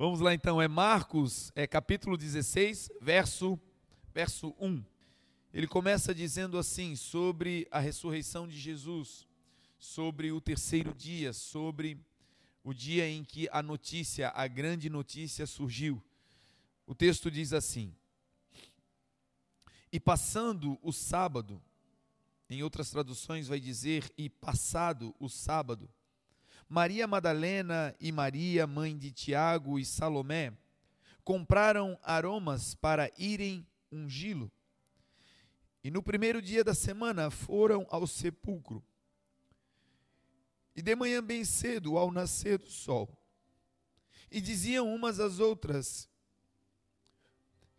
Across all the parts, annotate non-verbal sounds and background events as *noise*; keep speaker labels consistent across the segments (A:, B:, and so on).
A: Vamos lá então, é Marcos, é capítulo 16, verso, verso 1. Ele começa dizendo assim sobre a ressurreição de Jesus, sobre o terceiro dia, sobre o dia em que a notícia, a grande notícia surgiu. O texto diz assim: E passando o sábado, em outras traduções vai dizer, e passado o sábado, Maria Madalena e Maria, mãe de Tiago e Salomé, compraram aromas para irem ungí-lo. E no primeiro dia da semana foram ao sepulcro. E de manhã bem cedo, ao nascer do sol, e diziam umas às outras: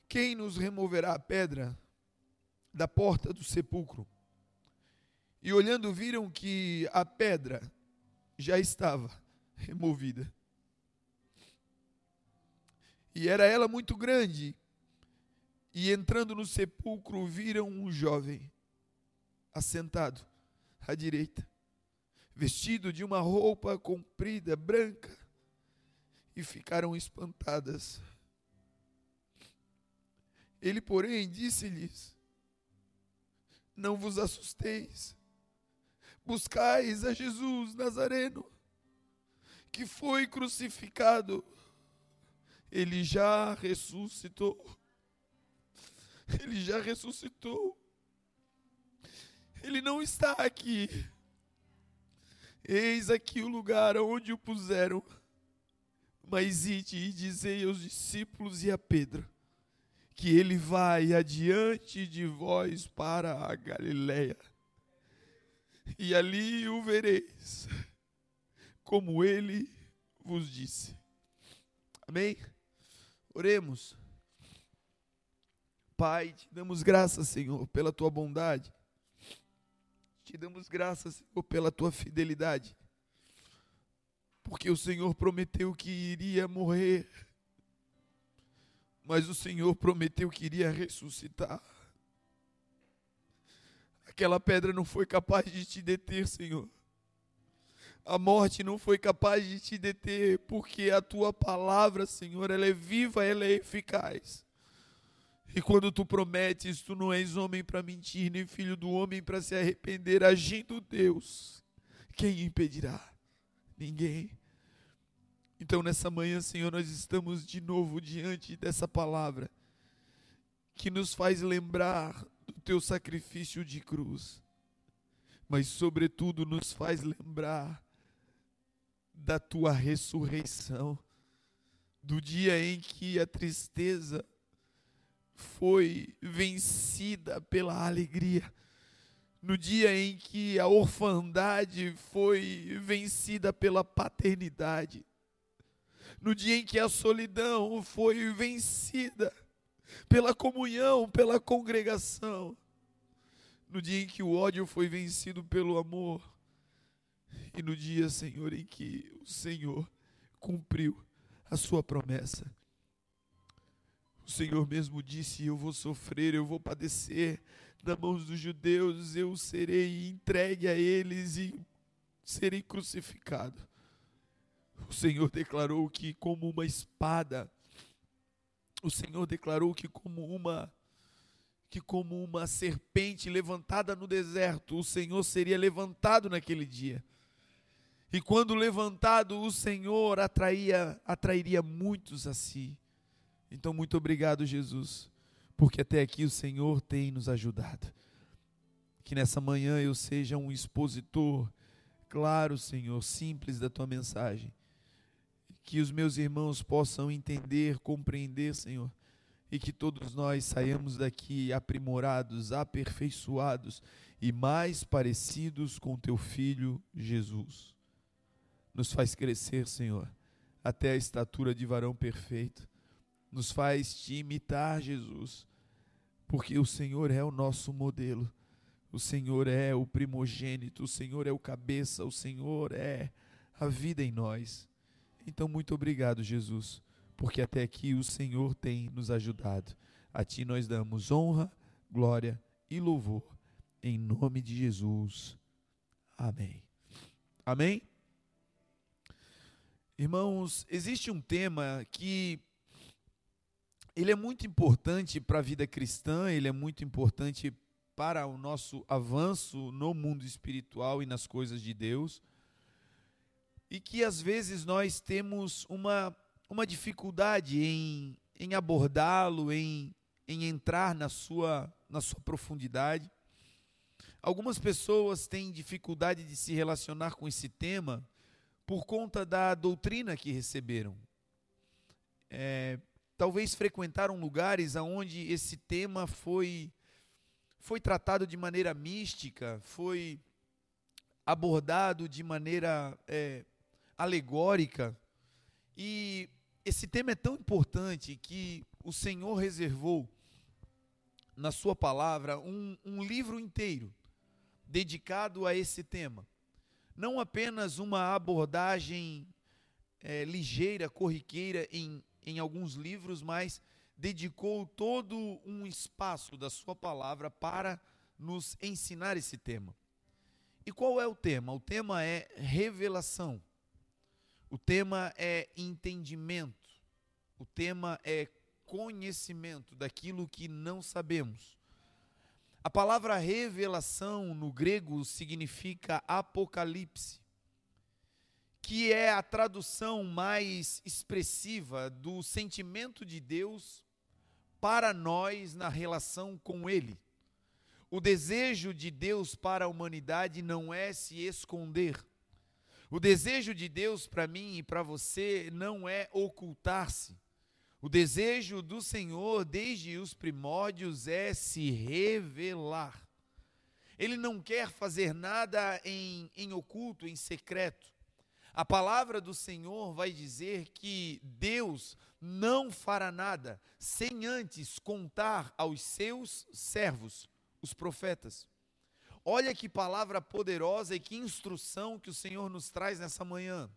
A: Quem nos removerá a pedra da porta do sepulcro? E olhando, viram que a pedra já estava removida. E era ela muito grande. E entrando no sepulcro, viram um jovem assentado à direita, vestido de uma roupa comprida, branca, e ficaram espantadas. Ele, porém, disse-lhes: Não vos assusteis buscais a Jesus Nazareno, que foi crucificado, ele já ressuscitou. Ele já ressuscitou. Ele não está aqui. Eis aqui o lugar onde o puseram. Mas ide e dizei aos discípulos e a Pedro que ele vai adiante de vós para a Galileia e ali o vereis, como ele vos disse. Amém? Oremos. Pai, te damos graças, Senhor, pela tua bondade. Te damos graças, Senhor, pela tua fidelidade. Porque o Senhor prometeu que iria morrer, mas o Senhor prometeu que iria ressuscitar. Aquela pedra não foi capaz de te deter, Senhor. A morte não foi capaz de te deter, porque a tua palavra, Senhor, ela é viva, ela é eficaz. E quando tu prometes, tu não és homem para mentir, nem filho do homem para se arrepender, agindo Deus, quem impedirá? Ninguém. Então, nessa manhã, Senhor, nós estamos de novo diante dessa palavra que nos faz lembrar teu sacrifício de cruz, mas, sobretudo, nos faz lembrar da tua ressurreição, do dia em que a tristeza foi vencida pela alegria, no dia em que a orfandade foi vencida pela paternidade, no dia em que a solidão foi vencida pela comunhão, pela congregação. No dia em que o ódio foi vencido pelo amor, e no dia, Senhor, em que o Senhor cumpriu a sua promessa. O Senhor mesmo disse: Eu vou sofrer, eu vou padecer das mãos dos judeus, eu serei entregue a eles e serei crucificado. O Senhor declarou que, como uma espada, o Senhor declarou que como uma que como uma serpente levantada no deserto, o Senhor seria levantado naquele dia. E quando levantado, o Senhor atraía, atrairia muitos a si. Então, muito obrigado, Jesus, porque até aqui o Senhor tem nos ajudado. Que nessa manhã eu seja um expositor claro, Senhor, simples da tua mensagem que os meus irmãos possam entender, compreender, Senhor, e que todos nós saiamos daqui aprimorados, aperfeiçoados e mais parecidos com teu filho Jesus. Nos faz crescer, Senhor, até a estatura de varão perfeito. Nos faz te imitar, Jesus, porque o Senhor é o nosso modelo. O Senhor é o primogênito, o Senhor é o cabeça, o Senhor é a vida em nós. Então, muito obrigado, Jesus, porque até aqui o Senhor tem nos ajudado. A Ti nós damos honra, glória e louvor, em nome de Jesus. Amém. Amém? Irmãos, existe um tema que ele é muito importante para a vida cristã, ele é muito importante para o nosso avanço no mundo espiritual e nas coisas de Deus. E que às vezes nós temos uma, uma dificuldade em, em abordá-lo, em, em entrar na sua, na sua profundidade. Algumas pessoas têm dificuldade de se relacionar com esse tema por conta da doutrina que receberam. É, talvez frequentaram lugares onde esse tema foi, foi tratado de maneira mística, foi abordado de maneira é, alegórica. E esse tema é tão importante que o Senhor reservou na Sua palavra um, um livro inteiro dedicado a esse tema não apenas uma abordagem é, ligeira, corriqueira em, em alguns livros, mas dedicou todo um espaço da sua palavra para nos ensinar esse tema. E qual é o tema? O tema é revelação. O tema é entendimento. O tema é conhecimento daquilo que não sabemos. A palavra revelação no grego significa apocalipse, que é a tradução mais expressiva do sentimento de Deus para nós na relação com Ele. O desejo de Deus para a humanidade não é se esconder. O desejo de Deus para mim e para você não é ocultar-se. O desejo do Senhor desde os primórdios é se revelar. Ele não quer fazer nada em, em oculto, em secreto. A palavra do Senhor vai dizer que Deus não fará nada sem antes contar aos seus servos, os profetas. Olha que palavra poderosa e que instrução que o Senhor nos traz nessa manhã.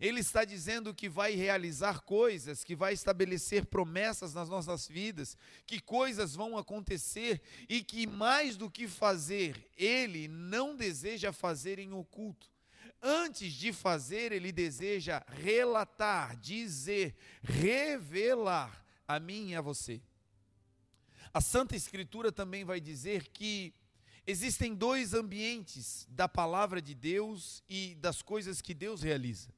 A: Ele está dizendo que vai realizar coisas, que vai estabelecer promessas nas nossas vidas, que coisas vão acontecer e que mais do que fazer, ele não deseja fazer em oculto. Antes de fazer, ele deseja relatar, dizer, revelar a mim e a você. A Santa Escritura também vai dizer que existem dois ambientes da palavra de Deus e das coisas que Deus realiza.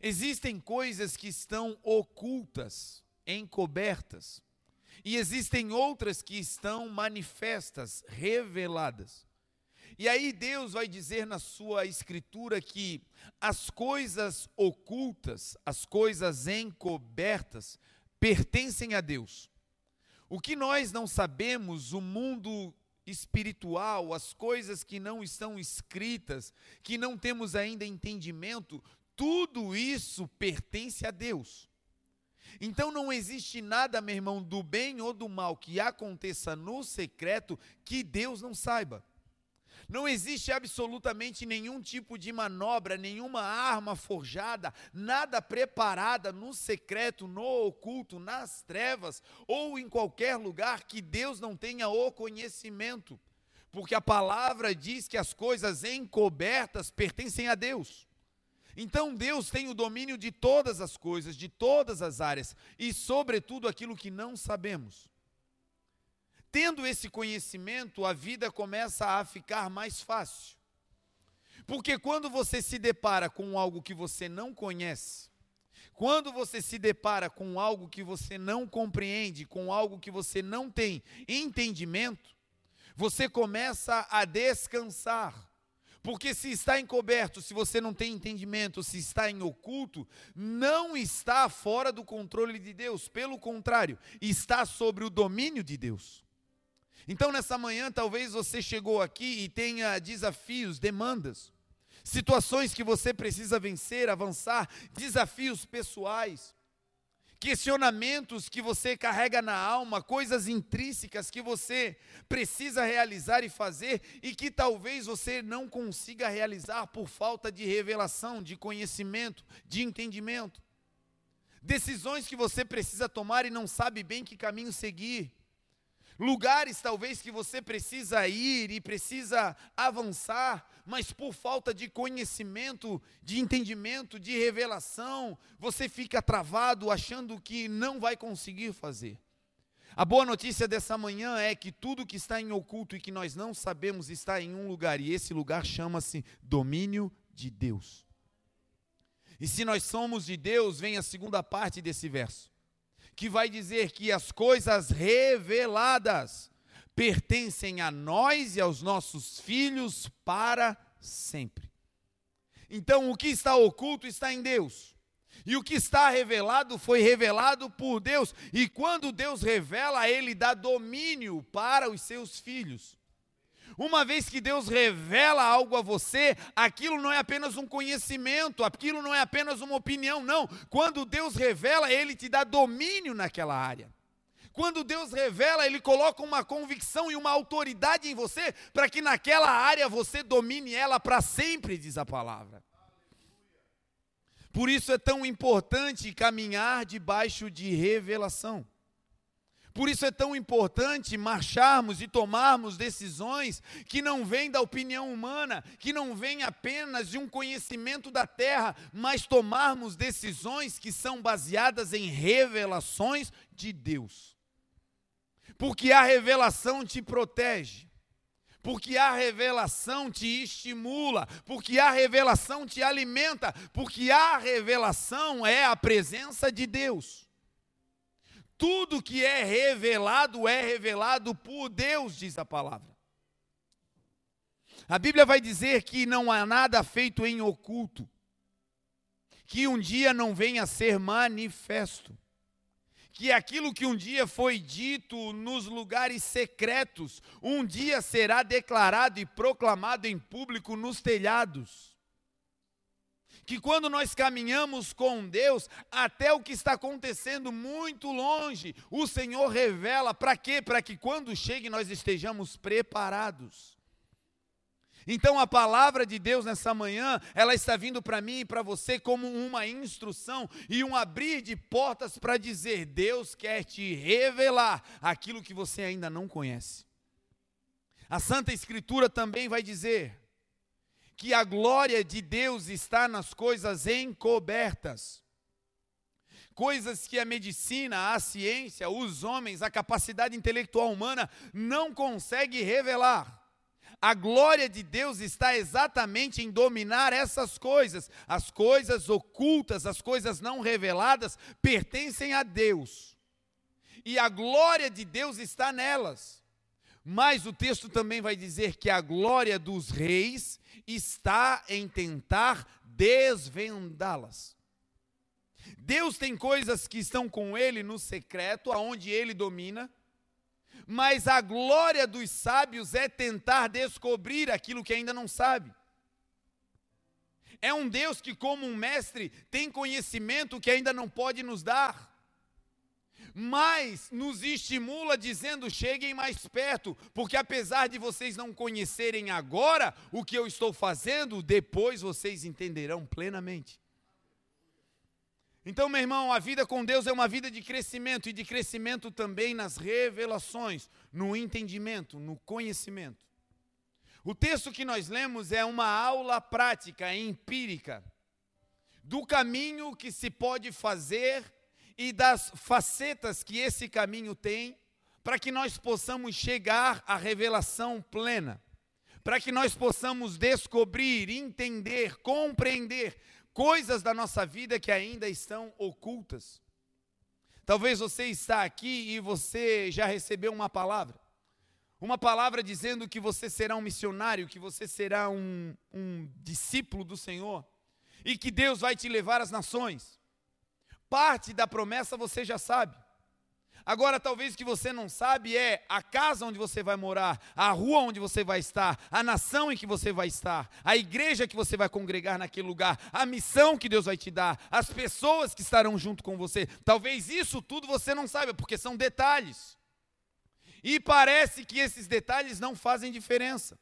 A: Existem coisas que estão ocultas, encobertas, e existem outras que estão manifestas, reveladas. E aí Deus vai dizer na sua escritura que as coisas ocultas, as coisas encobertas, pertencem a Deus. O que nós não sabemos, o mundo espiritual, as coisas que não estão escritas, que não temos ainda entendimento, tudo isso pertence a Deus. Então não existe nada, meu irmão, do bem ou do mal que aconteça no secreto que Deus não saiba. Não existe absolutamente nenhum tipo de manobra, nenhuma arma forjada, nada preparada no secreto, no oculto, nas trevas ou em qualquer lugar que Deus não tenha o conhecimento. Porque a palavra diz que as coisas encobertas pertencem a Deus. Então Deus tem o domínio de todas as coisas, de todas as áreas e, sobretudo, aquilo que não sabemos. Tendo esse conhecimento, a vida começa a ficar mais fácil. Porque quando você se depara com algo que você não conhece, quando você se depara com algo que você não compreende, com algo que você não tem entendimento, você começa a descansar porque se está encoberto, se você não tem entendimento, se está em oculto, não está fora do controle de Deus, pelo contrário, está sobre o domínio de Deus. Então, nessa manhã, talvez você chegou aqui e tenha desafios, demandas, situações que você precisa vencer, avançar, desafios pessoais questionamentos que você carrega na alma, coisas intrínsecas que você precisa realizar e fazer e que talvez você não consiga realizar por falta de revelação, de conhecimento, de entendimento. Decisões que você precisa tomar e não sabe bem que caminho seguir. Lugares talvez que você precisa ir e precisa avançar, mas por falta de conhecimento, de entendimento, de revelação, você fica travado achando que não vai conseguir fazer. A boa notícia dessa manhã é que tudo que está em oculto e que nós não sabemos está em um lugar, e esse lugar chama-se domínio de Deus. E se nós somos de Deus, vem a segunda parte desse verso, que vai dizer que as coisas reveladas pertencem a nós e aos nossos filhos para sempre. Então, o que está oculto está em Deus. E o que está revelado foi revelado por Deus. E quando Deus revela, Ele dá domínio para os seus filhos. Uma vez que Deus revela algo a você, aquilo não é apenas um conhecimento, aquilo não é apenas uma opinião, não. Quando Deus revela, Ele te dá domínio naquela área. Quando Deus revela, Ele coloca uma convicção e uma autoridade em você, para que naquela área você domine ela para sempre, diz a palavra. Por isso é tão importante caminhar debaixo de revelação. Por isso é tão importante marcharmos e tomarmos decisões que não vêm da opinião humana, que não vêm apenas de um conhecimento da terra, mas tomarmos decisões que são baseadas em revelações de Deus. Porque a revelação te protege porque a revelação te estimula, porque a revelação te alimenta, porque a revelação é a presença de Deus. Tudo que é revelado é revelado por Deus, diz a palavra. A Bíblia vai dizer que não há nada feito em oculto, que um dia não venha a ser manifesto que aquilo que um dia foi dito nos lugares secretos, um dia será declarado e proclamado em público nos telhados. Que quando nós caminhamos com Deus, até o que está acontecendo muito longe, o Senhor revela para quê? Para que quando chegue nós estejamos preparados. Então a palavra de Deus nessa manhã, ela está vindo para mim e para você como uma instrução e um abrir de portas para dizer: Deus quer te revelar aquilo que você ainda não conhece. A Santa Escritura também vai dizer que a glória de Deus está nas coisas encobertas. Coisas que a medicina, a ciência, os homens, a capacidade intelectual humana não consegue revelar. A glória de Deus está exatamente em dominar essas coisas. As coisas ocultas, as coisas não reveladas, pertencem a Deus. E a glória de Deus está nelas. Mas o texto também vai dizer que a glória dos reis está em tentar desvendá-las. Deus tem coisas que estão com ele no secreto, aonde ele domina mas a glória dos sábios é tentar descobrir aquilo que ainda não sabe. É um Deus que, como um mestre, tem conhecimento que ainda não pode nos dar, mas nos estimula dizendo: cheguem mais perto, porque apesar de vocês não conhecerem agora o que eu estou fazendo, depois vocês entenderão plenamente. Então, meu irmão, a vida com Deus é uma vida de crescimento e de crescimento também nas revelações, no entendimento, no conhecimento. O texto que nós lemos é uma aula prática, empírica, do caminho que se pode fazer e das facetas que esse caminho tem, para que nós possamos chegar à revelação plena, para que nós possamos descobrir, entender, compreender coisas da nossa vida que ainda estão ocultas. Talvez você está aqui e você já recebeu uma palavra. Uma palavra dizendo que você será um missionário, que você será um, um discípulo do Senhor e que Deus vai te levar às nações. Parte da promessa você já sabe. Agora, talvez o que você não sabe é a casa onde você vai morar, a rua onde você vai estar, a nação em que você vai estar, a igreja que você vai congregar naquele lugar, a missão que Deus vai te dar, as pessoas que estarão junto com você. Talvez isso tudo você não saiba, porque são detalhes. E parece que esses detalhes não fazem diferença.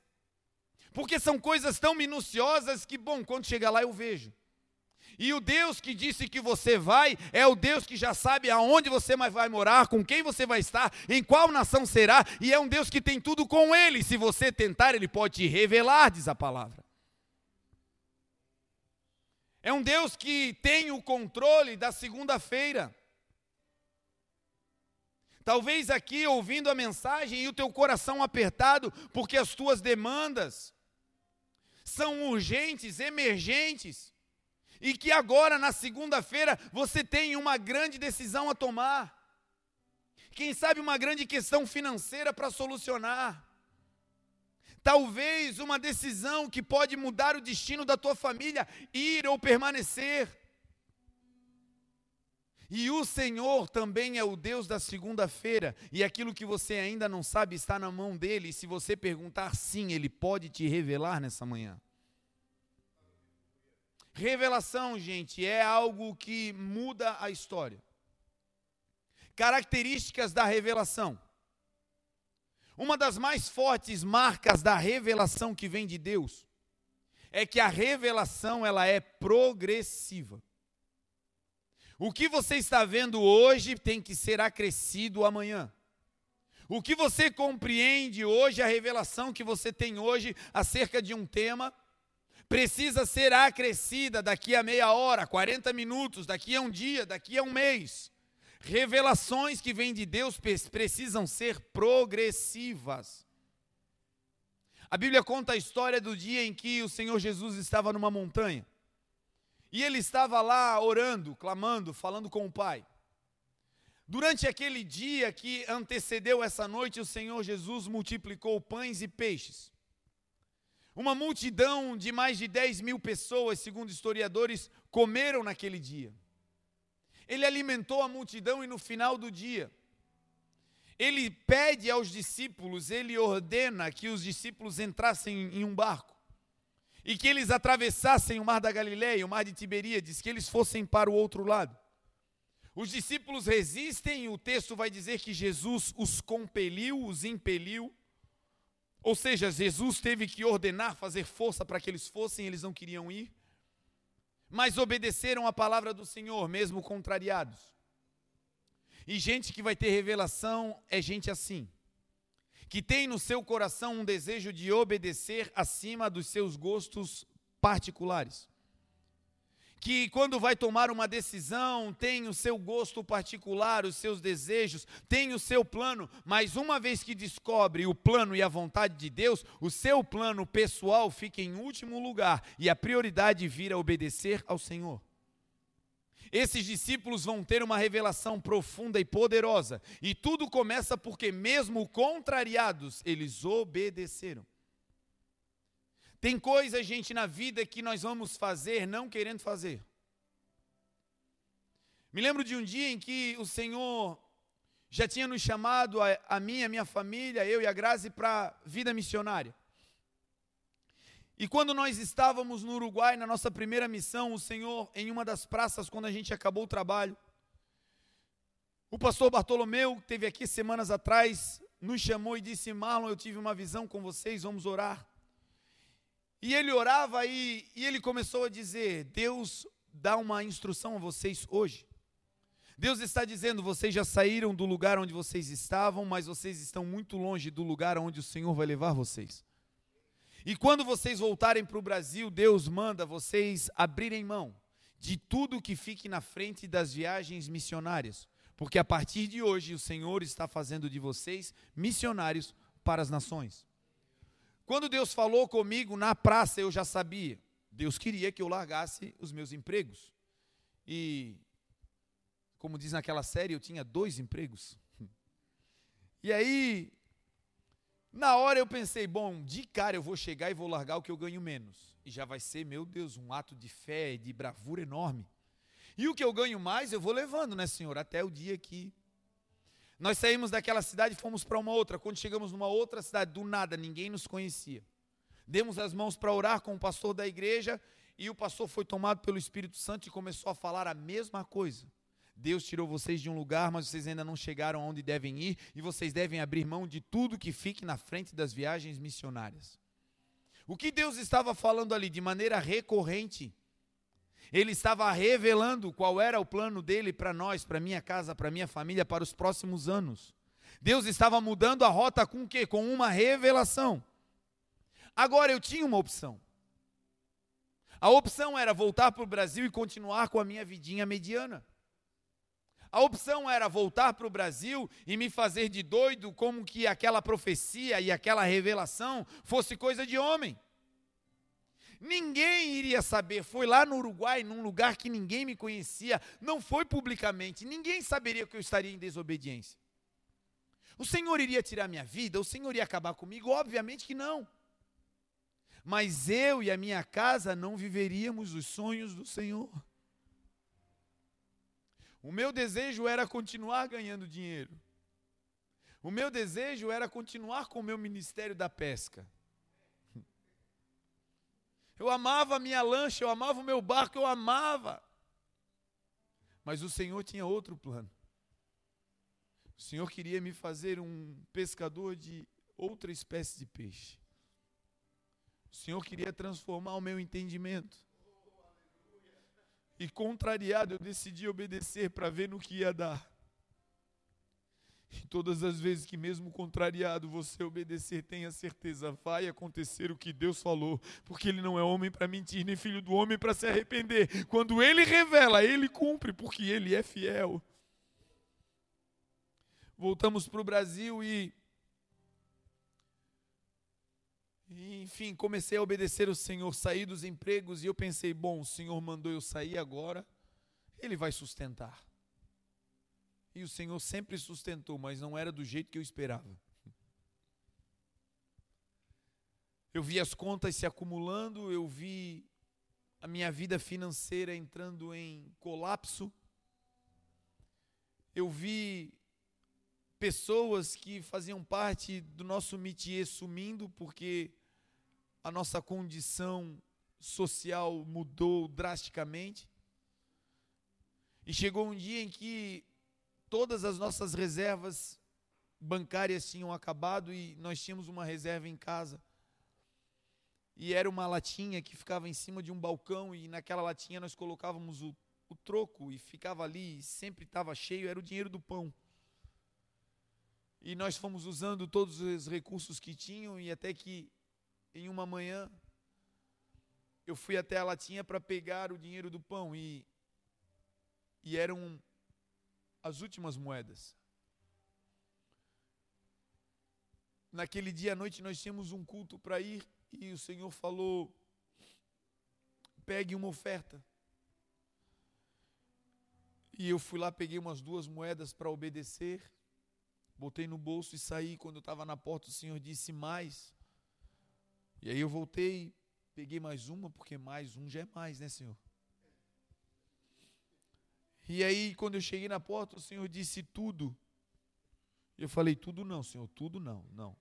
A: Porque são coisas tão minuciosas que, bom, quando chegar lá eu vejo. E o Deus que disse que você vai é o Deus que já sabe aonde você vai morar, com quem você vai estar, em qual nação será, e é um Deus que tem tudo com ele. Se você tentar, ele pode te revelar, diz a palavra. É um Deus que tem o controle da segunda-feira. Talvez aqui ouvindo a mensagem e o teu coração apertado, porque as tuas demandas são urgentes, emergentes e que agora, na segunda-feira, você tem uma grande decisão a tomar. Quem sabe uma grande questão financeira para solucionar. Talvez uma decisão que pode mudar o destino da tua família, ir ou permanecer. E o Senhor também é o Deus da segunda-feira, e aquilo que você ainda não sabe está na mão dele, e se você perguntar sim, ele pode te revelar nessa manhã. Revelação, gente, é algo que muda a história. Características da revelação. Uma das mais fortes marcas da revelação que vem de Deus é que a revelação ela é progressiva. O que você está vendo hoje tem que ser acrescido amanhã. O que você compreende hoje, a revelação que você tem hoje acerca de um tema, precisa ser acrescida daqui a meia hora, 40 minutos, daqui a um dia, daqui a um mês. Revelações que vêm de Deus precisam ser progressivas. A Bíblia conta a história do dia em que o Senhor Jesus estava numa montanha. E ele estava lá orando, clamando, falando com o Pai. Durante aquele dia que antecedeu essa noite, o Senhor Jesus multiplicou pães e peixes. Uma multidão de mais de 10 mil pessoas, segundo historiadores, comeram naquele dia. Ele alimentou a multidão e no final do dia, ele pede aos discípulos, ele ordena que os discípulos entrassem em um barco e que eles atravessassem o mar da Galileia, o mar de Tiberíades, que eles fossem para o outro lado. Os discípulos resistem, e o texto vai dizer que Jesus os compeliu, os impeliu, ou seja, Jesus teve que ordenar, fazer força para que eles fossem, eles não queriam ir. Mas obedeceram a palavra do Senhor, mesmo contrariados. E gente que vai ter revelação é gente assim, que tem no seu coração um desejo de obedecer acima dos seus gostos particulares que quando vai tomar uma decisão tem o seu gosto particular, os seus desejos, tem o seu plano, mas uma vez que descobre o plano e a vontade de Deus, o seu plano pessoal fica em último lugar e a prioridade vira obedecer ao Senhor. Esses discípulos vão ter uma revelação profunda e poderosa, e tudo começa porque, mesmo contrariados, eles obedeceram. Tem coisas, gente, na vida que nós vamos fazer não querendo fazer. Me lembro de um dia em que o Senhor já tinha nos chamado, a, a mim, a minha família, eu e a Grazi, para vida missionária. E quando nós estávamos no Uruguai, na nossa primeira missão, o Senhor, em uma das praças, quando a gente acabou o trabalho, o pastor Bartolomeu, que esteve aqui semanas atrás, nos chamou e disse: Marlon, eu tive uma visão com vocês, vamos orar. E ele orava e, e ele começou a dizer: Deus dá uma instrução a vocês hoje. Deus está dizendo: vocês já saíram do lugar onde vocês estavam, mas vocês estão muito longe do lugar onde o Senhor vai levar vocês. E quando vocês voltarem para o Brasil, Deus manda vocês abrirem mão de tudo que fique na frente das viagens missionárias, porque a partir de hoje o Senhor está fazendo de vocês missionários para as nações. Quando Deus falou comigo na praça, eu já sabia. Deus queria que eu largasse os meus empregos. E, como diz naquela série, eu tinha dois empregos. E aí, na hora eu pensei, bom, de cara eu vou chegar e vou largar o que eu ganho menos. E já vai ser, meu Deus, um ato de fé e de bravura enorme. E o que eu ganho mais, eu vou levando, né, Senhor, até o dia que nós saímos daquela cidade e fomos para uma outra. Quando chegamos numa outra cidade, do nada, ninguém nos conhecia. Demos as mãos para orar com o pastor da igreja e o pastor foi tomado pelo Espírito Santo e começou a falar a mesma coisa. Deus tirou vocês de um lugar, mas vocês ainda não chegaram aonde devem ir e vocês devem abrir mão de tudo que fique na frente das viagens missionárias. O que Deus estava falando ali de maneira recorrente
B: Ele estava revelando qual era o plano dele para nós, para minha casa, para minha família, para os próximos anos. Deus estava mudando a rota com o quê? Com uma revelação. Agora eu tinha uma opção. A opção era voltar para o Brasil e continuar com a minha vidinha mediana. A opção era voltar para o Brasil e me fazer de doido, como que aquela profecia e aquela revelação fosse coisa de homem. Ninguém iria saber. Foi lá no Uruguai, num lugar que ninguém me conhecia, não foi publicamente. Ninguém saberia que eu estaria em desobediência. O Senhor iria tirar minha vida? O Senhor ia acabar comigo? Obviamente que não. Mas eu e a minha casa não viveríamos os sonhos do Senhor. O meu desejo era continuar ganhando dinheiro. O meu desejo era continuar com o meu ministério da pesca. Eu amava a minha lancha, eu amava o meu barco, eu amava. Mas o Senhor tinha outro plano. O Senhor queria me fazer um pescador de outra espécie de peixe. O Senhor queria transformar o meu entendimento. E contrariado, eu decidi obedecer para ver no que ia dar. E todas as vezes que, mesmo contrariado, você obedecer, tenha certeza, vai acontecer o que Deus falou, porque Ele não é homem para mentir, nem filho do homem para se arrepender. Quando Ele revela, Ele cumpre, porque Ele é fiel. Voltamos para o Brasil e enfim, comecei a obedecer o Senhor, saí dos empregos e eu pensei, bom, o Senhor mandou eu sair agora, Ele vai sustentar. E o Senhor sempre sustentou, mas não era do jeito que eu esperava. Eu vi as contas se acumulando, eu vi a minha vida financeira entrando em colapso. Eu vi pessoas que faziam parte do nosso métier sumindo porque a nossa condição social mudou drasticamente. E chegou um dia em que todas as nossas reservas bancárias tinham acabado e nós tínhamos uma reserva em casa. E era uma latinha que ficava em cima de um balcão e naquela latinha nós colocávamos o, o troco e ficava ali, e sempre estava cheio, era o dinheiro do pão. E nós fomos usando todos os recursos que tinham e até que em uma manhã, eu fui até a latinha para pegar o dinheiro do pão e, e eram as últimas moedas. Naquele dia à noite nós tínhamos um culto para ir e o Senhor falou: pegue uma oferta. E eu fui lá, peguei umas duas moedas para obedecer, botei no bolso e saí. Quando eu estava na porta, o Senhor disse mais. E aí eu voltei, peguei mais uma, porque mais um já é mais, né, Senhor? E aí, quando eu cheguei na porta, o Senhor disse tudo. Eu falei, tudo não, Senhor, tudo não, não.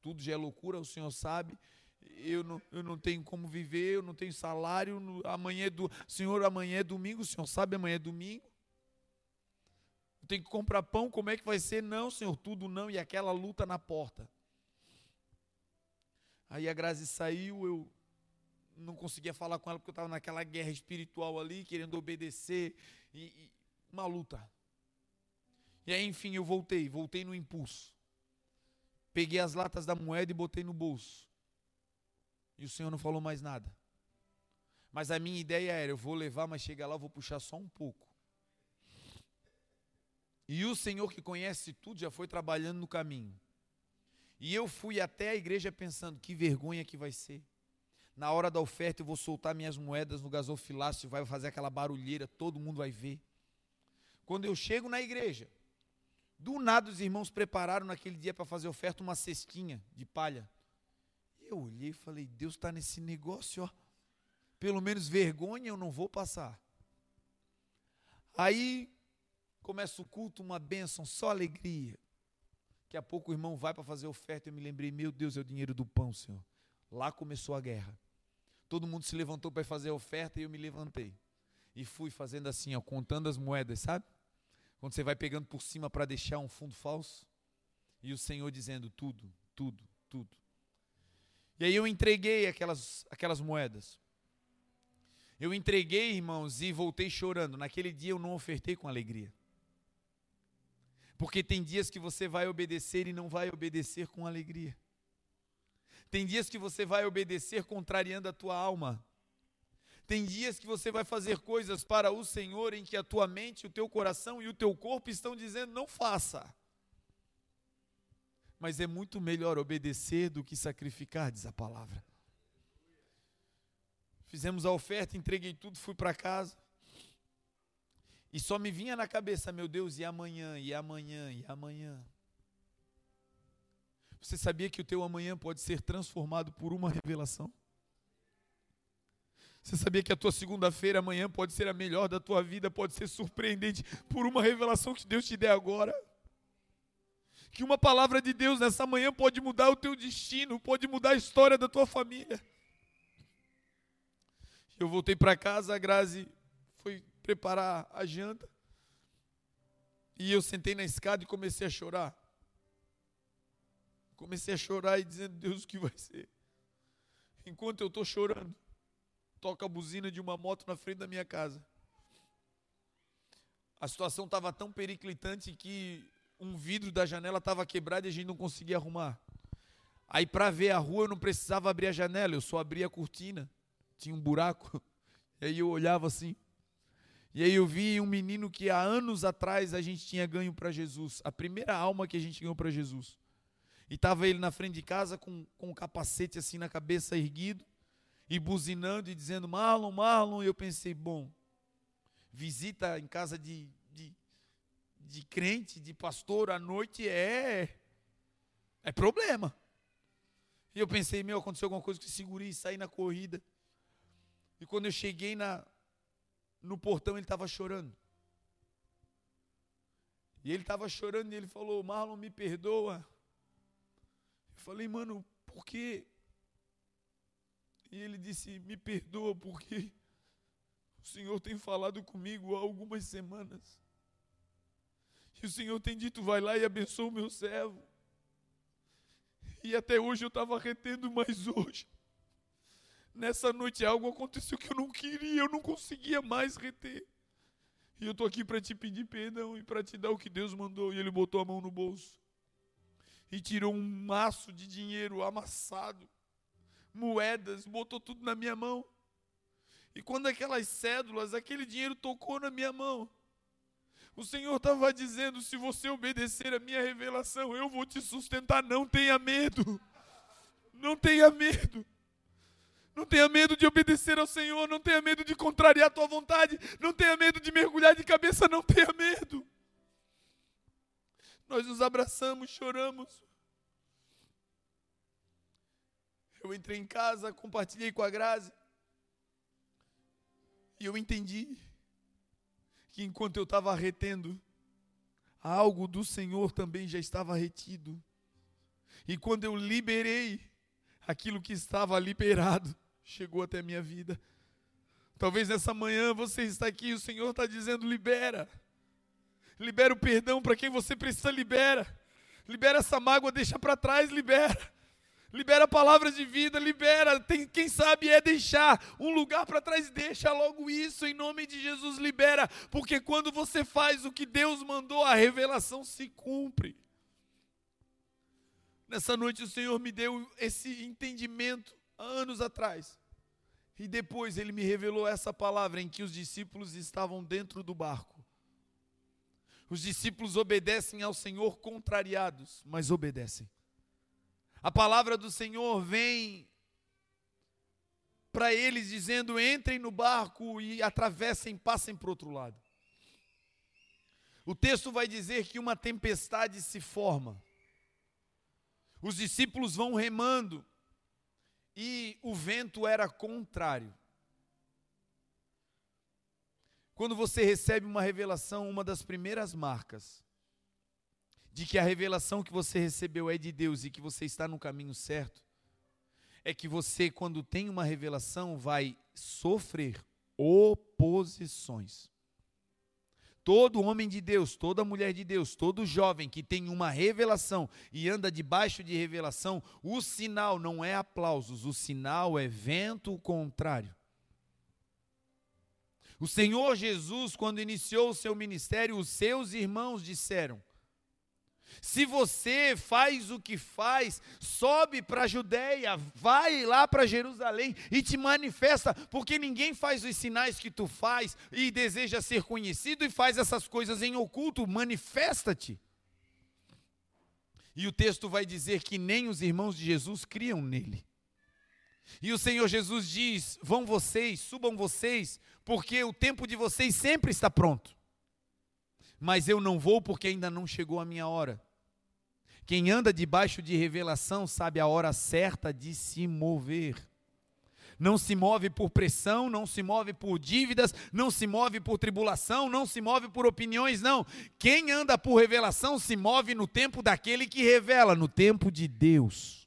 B: Tudo já é loucura, o Senhor sabe. Eu não, eu não tenho como viver, eu não tenho salário. Amanhã é do, Senhor, amanhã é domingo, o Senhor sabe, amanhã é domingo. Eu tenho que comprar pão, como é que vai ser? Não, Senhor, tudo não. E aquela luta na porta. Aí a Grazi saiu, eu não conseguia falar com ela porque eu estava naquela guerra espiritual ali, querendo obedecer, e, e, uma luta. E aí, enfim, eu voltei, voltei no impulso. Peguei as latas da moeda e botei no bolso. E o Senhor não falou mais nada. Mas a minha ideia era: eu vou levar, mas chegar lá eu vou puxar só um pouco. E o Senhor que conhece tudo já foi trabalhando no caminho. E eu fui até a igreja pensando: que vergonha que vai ser. Na hora da oferta eu vou soltar minhas moedas no gasofilácio, vai fazer aquela barulheira, todo mundo vai ver. Quando eu chego na igreja, do nada os irmãos prepararam naquele dia para fazer oferta uma cestinha de palha. Eu olhei e falei: Deus está nesse negócio, ó. Pelo menos vergonha eu não vou passar. Aí começa o culto, uma bênção, só alegria. Daqui a pouco o irmão vai para fazer oferta. Eu me lembrei, meu Deus, é o dinheiro do pão, Senhor. Lá começou a guerra. Todo mundo se levantou para fazer a oferta e eu me levantei. E fui fazendo assim, ó, contando as moedas, sabe? Quando você vai pegando por cima para deixar um fundo falso. E o Senhor dizendo tudo, tudo, tudo. E aí eu entreguei aquelas, aquelas moedas. Eu entreguei, irmãos, e voltei chorando. Naquele dia eu não ofertei com alegria. Porque tem dias que você vai obedecer e não vai obedecer com alegria. Tem dias que você vai obedecer contrariando a tua alma. Tem dias que você vai fazer coisas para o Senhor em que a tua mente, o teu coração e o teu corpo estão dizendo não faça. Mas é muito melhor obedecer do que sacrificar, diz a palavra. Fizemos a oferta, entreguei tudo, fui para casa. E só me vinha na cabeça, meu Deus, e amanhã, e amanhã, e amanhã. Você sabia que o teu amanhã pode ser transformado por uma revelação? Você sabia que a tua segunda-feira, amanhã, pode ser a melhor da tua vida, pode ser surpreendente por uma revelação que Deus te der agora? Que uma palavra de Deus nessa manhã pode mudar o teu destino, pode mudar a história da tua família. Eu voltei para casa, a Grazi foi preparar a janta. E eu sentei na escada e comecei a chorar. Comecei a chorar e dizendo, Deus, o que vai ser? Enquanto eu estou chorando, toca a buzina de uma moto na frente da minha casa. A situação estava tão periclitante que um vidro da janela estava quebrado e a gente não conseguia arrumar. Aí, para ver a rua, eu não precisava abrir a janela, eu só abria a cortina tinha um buraco. *laughs* E aí eu olhava assim. E aí eu vi um menino que há anos atrás a gente tinha ganho para Jesus. A primeira alma que a gente ganhou para Jesus. E estava ele na frente de casa com, com um capacete assim na cabeça erguido. E buzinando e dizendo, Marlon, Marlon. E eu pensei, bom, visita em casa de, de, de crente, de pastor à noite é, é problema. E eu pensei, meu, aconteceu alguma coisa que segurei e saí na corrida. E quando eu cheguei na, no portão, ele estava chorando. E ele estava chorando e ele falou: Marlon, me perdoa. Falei, mano, por quê? E ele disse: Me perdoa porque o Senhor tem falado comigo há algumas semanas. E o Senhor tem dito: Vai lá e abençoa o meu servo. E até hoje eu estava retendo, mas hoje nessa noite algo aconteceu que eu não queria, eu não conseguia mais reter. E eu estou aqui para te pedir perdão e para te dar o que Deus mandou. E ele botou a mão no bolso e tirou um maço de dinheiro amassado, moedas, botou tudo na minha mão. E quando aquelas cédulas, aquele dinheiro tocou na minha mão, o Senhor estava dizendo: se você obedecer a minha revelação, eu vou te sustentar. Não tenha medo. Não tenha medo. Não tenha medo de obedecer ao Senhor, não tenha medo de contrariar a tua vontade, não tenha medo de mergulhar de cabeça, não tenha medo. Nós nos abraçamos, choramos. Eu entrei em casa, compartilhei com a Grazi. E eu entendi que enquanto eu estava retendo, algo do Senhor também já estava retido. E quando eu liberei aquilo que estava liberado, chegou até a minha vida. Talvez nessa manhã você está aqui e o Senhor está dizendo: libera. Libera o perdão para quem você precisa, libera. Libera essa mágoa, deixa para trás, libera. Libera palavras de vida, libera. Tem, quem sabe é deixar um lugar para trás, deixa logo isso em nome de Jesus, libera. Porque quando você faz o que Deus mandou, a revelação se cumpre. Nessa noite o Senhor me deu esse entendimento anos atrás. E depois ele me revelou essa palavra em que os discípulos estavam dentro do barco. Os discípulos obedecem ao Senhor contrariados, mas obedecem. A palavra do Senhor vem para eles dizendo: entrem no barco e atravessem, passem para o outro lado. O texto vai dizer que uma tempestade se forma. Os discípulos vão remando e o vento era contrário. Quando você recebe uma revelação, uma das primeiras marcas de que a revelação que você recebeu é de Deus e que você está no caminho certo, é que você, quando tem uma revelação, vai sofrer oposições. Todo homem de Deus, toda mulher de Deus, todo jovem que tem uma revelação e anda debaixo de revelação, o sinal não é aplausos, o sinal é vento contrário. O Senhor Jesus, quando iniciou o seu ministério, os seus irmãos disseram: se você faz o que faz, sobe para a Judéia, vai lá para Jerusalém e te manifesta, porque ninguém faz os sinais que tu faz e deseja ser conhecido e faz essas coisas em oculto, manifesta-te. E o texto vai dizer que nem os irmãos de Jesus criam nele. E o Senhor Jesus diz: Vão vocês, subam vocês, porque o tempo de vocês sempre está pronto. Mas eu não vou porque ainda não chegou a minha hora. Quem anda debaixo de revelação sabe a hora certa de se mover. Não se move por pressão, não se move por dívidas, não se move por tribulação, não se move por opiniões, não. Quem anda por revelação se move no tempo daquele que revela, no tempo de Deus.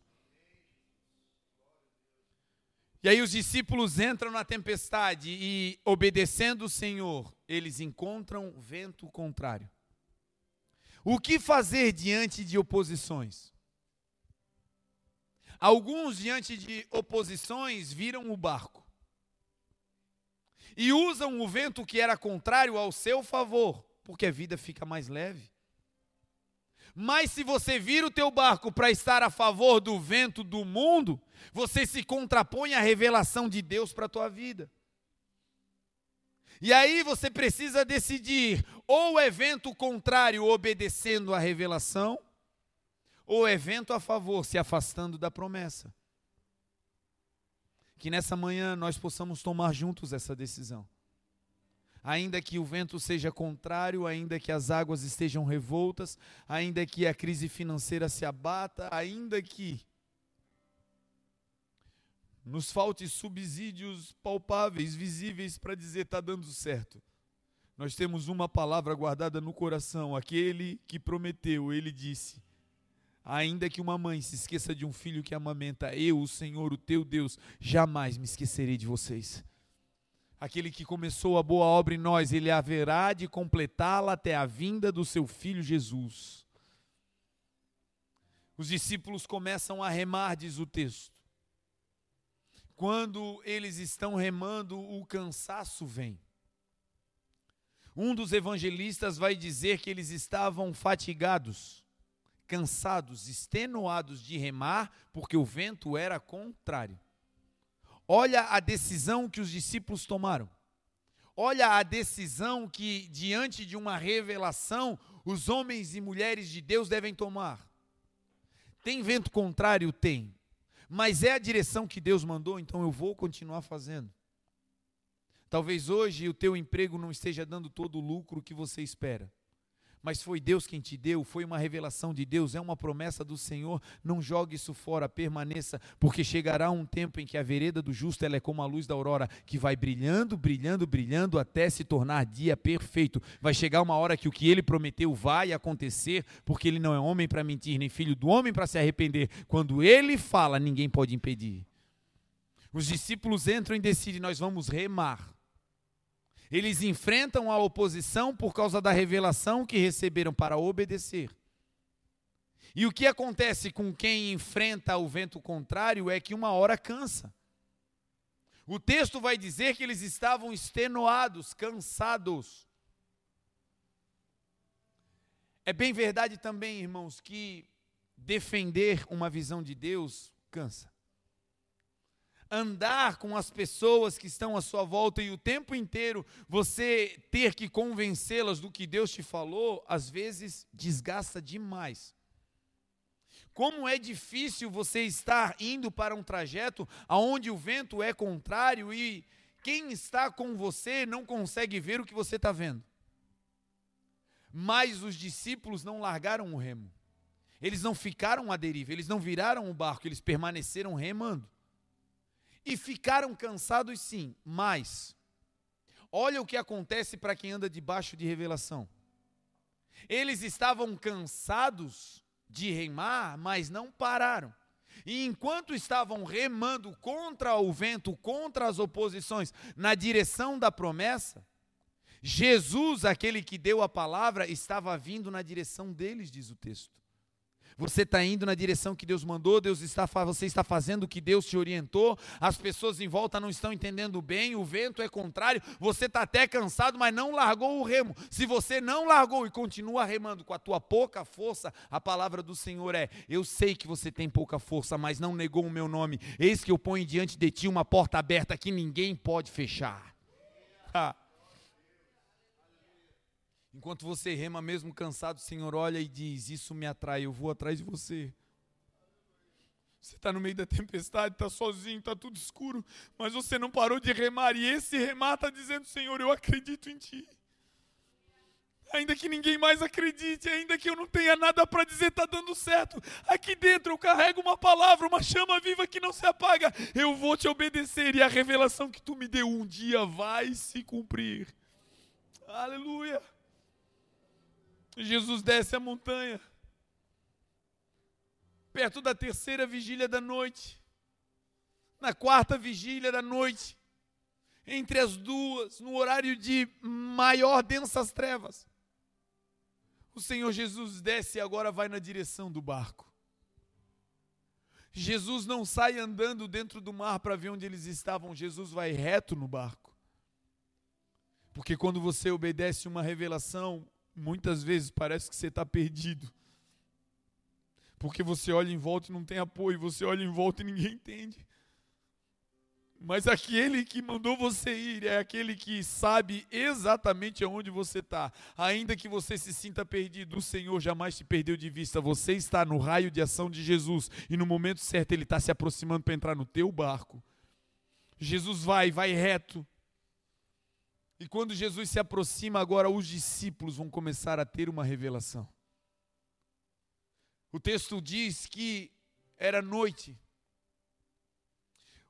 B: E aí os discípulos entram na tempestade e, obedecendo o Senhor, eles encontram vento contrário. O que fazer diante de oposições? Alguns, diante de oposições, viram o barco e usam o vento que era contrário ao seu favor, porque a vida fica mais leve. Mas se você vira o teu barco para estar a favor do vento do mundo, você se contrapõe à revelação de Deus para a tua vida. E aí você precisa decidir ou evento contrário obedecendo à revelação, ou evento a favor se afastando da promessa. Que nessa manhã nós possamos tomar juntos essa decisão. Ainda que o vento seja contrário, ainda que as águas estejam revoltas, ainda que a crise financeira se abata, ainda que nos falte subsídios palpáveis, visíveis, para dizer está dando certo. Nós temos uma palavra guardada no coração, aquele que prometeu, ele disse: Ainda que uma mãe se esqueça de um filho que amamenta, eu, o Senhor, o teu Deus, jamais me esquecerei de vocês. Aquele que começou a boa obra em nós, ele haverá de completá-la até a vinda do seu filho Jesus. Os discípulos começam a remar, diz o texto. Quando eles estão remando, o cansaço vem. Um dos evangelistas vai dizer que eles estavam fatigados, cansados, extenuados de remar, porque o vento era contrário. Olha a decisão que os discípulos tomaram. Olha a decisão que, diante de uma revelação, os homens e mulheres de Deus devem tomar. Tem vento contrário? Tem mas é a direção que Deus mandou, então eu vou continuar fazendo. Talvez hoje o teu emprego não esteja dando todo o lucro que você espera mas foi Deus quem te deu, foi uma revelação de Deus, é uma promessa do Senhor. Não jogue isso fora, permaneça, porque chegará um tempo em que a vereda do justo é como a luz da aurora, que vai brilhando, brilhando, brilhando até se tornar dia perfeito. Vai chegar uma hora que o que ele prometeu vai acontecer, porque ele não é homem para mentir, nem filho do homem para se arrepender. Quando ele fala, ninguém pode impedir. Os discípulos entram e decidem: nós vamos remar. Eles enfrentam a oposição por causa da revelação que receberam para obedecer. E o que acontece com quem enfrenta o vento contrário é que uma hora cansa. O texto vai dizer que eles estavam extenuados, cansados. É bem verdade também, irmãos, que defender uma visão de Deus cansa andar com as pessoas que estão à sua volta e o tempo inteiro você ter que convencê-las do que Deus te falou, às vezes desgasta demais. Como é difícil você estar indo para um trajeto aonde o vento é contrário e quem está com você não consegue ver o que você está vendo. Mas os discípulos não largaram o remo. Eles não ficaram à deriva, eles não viraram o barco, eles permaneceram remando. E ficaram cansados, sim, mas olha o que acontece para quem anda debaixo de revelação. Eles estavam cansados de remar, mas não pararam. E enquanto estavam remando contra o vento, contra as oposições, na direção da promessa, Jesus, aquele que deu a palavra, estava vindo na direção deles, diz o texto. Você está indo na direção que Deus mandou, Deus está, você está fazendo o que Deus te orientou, as pessoas em volta não estão entendendo bem, o vento é contrário, você está até cansado, mas não largou o remo. Se você não largou e continua remando com a tua pouca força, a palavra do Senhor é: Eu sei que você tem pouca força, mas não negou o meu nome. Eis que eu ponho diante de ti uma porta aberta que ninguém pode fechar. Ha. Enquanto você rema, mesmo cansado, o Senhor olha e diz: Isso me atrai, eu vou atrás de você. Você está no meio da tempestade, está sozinho, está tudo escuro, mas você não parou de remar, e esse remar está dizendo: Senhor, eu acredito em Ti. Ainda que ninguém mais acredite, ainda que eu não tenha nada para dizer, está dando certo. Aqui dentro eu carrego uma palavra, uma chama viva que não se apaga. Eu vou te obedecer, e a revelação que tu me deu um dia vai se cumprir. Aleluia. Jesus desce a montanha, perto da terceira vigília da noite, na quarta vigília da noite, entre as duas, no horário de maior densas trevas. O Senhor Jesus desce e agora vai na direção do barco. Jesus não sai andando dentro do mar para ver onde eles estavam, Jesus vai reto no barco. Porque quando você obedece uma revelação, muitas vezes parece que você está perdido. Porque você olha em volta e não tem apoio, você olha em volta e ninguém entende. Mas aquele que mandou você ir é aquele que sabe exatamente aonde você está. Ainda que você se sinta perdido, o Senhor jamais te perdeu de vista. Você está no raio de ação de Jesus e no momento certo Ele está se aproximando para entrar no teu barco. Jesus vai, vai reto. E quando Jesus se aproxima, agora os discípulos vão começar a ter uma revelação. O texto diz que era noite.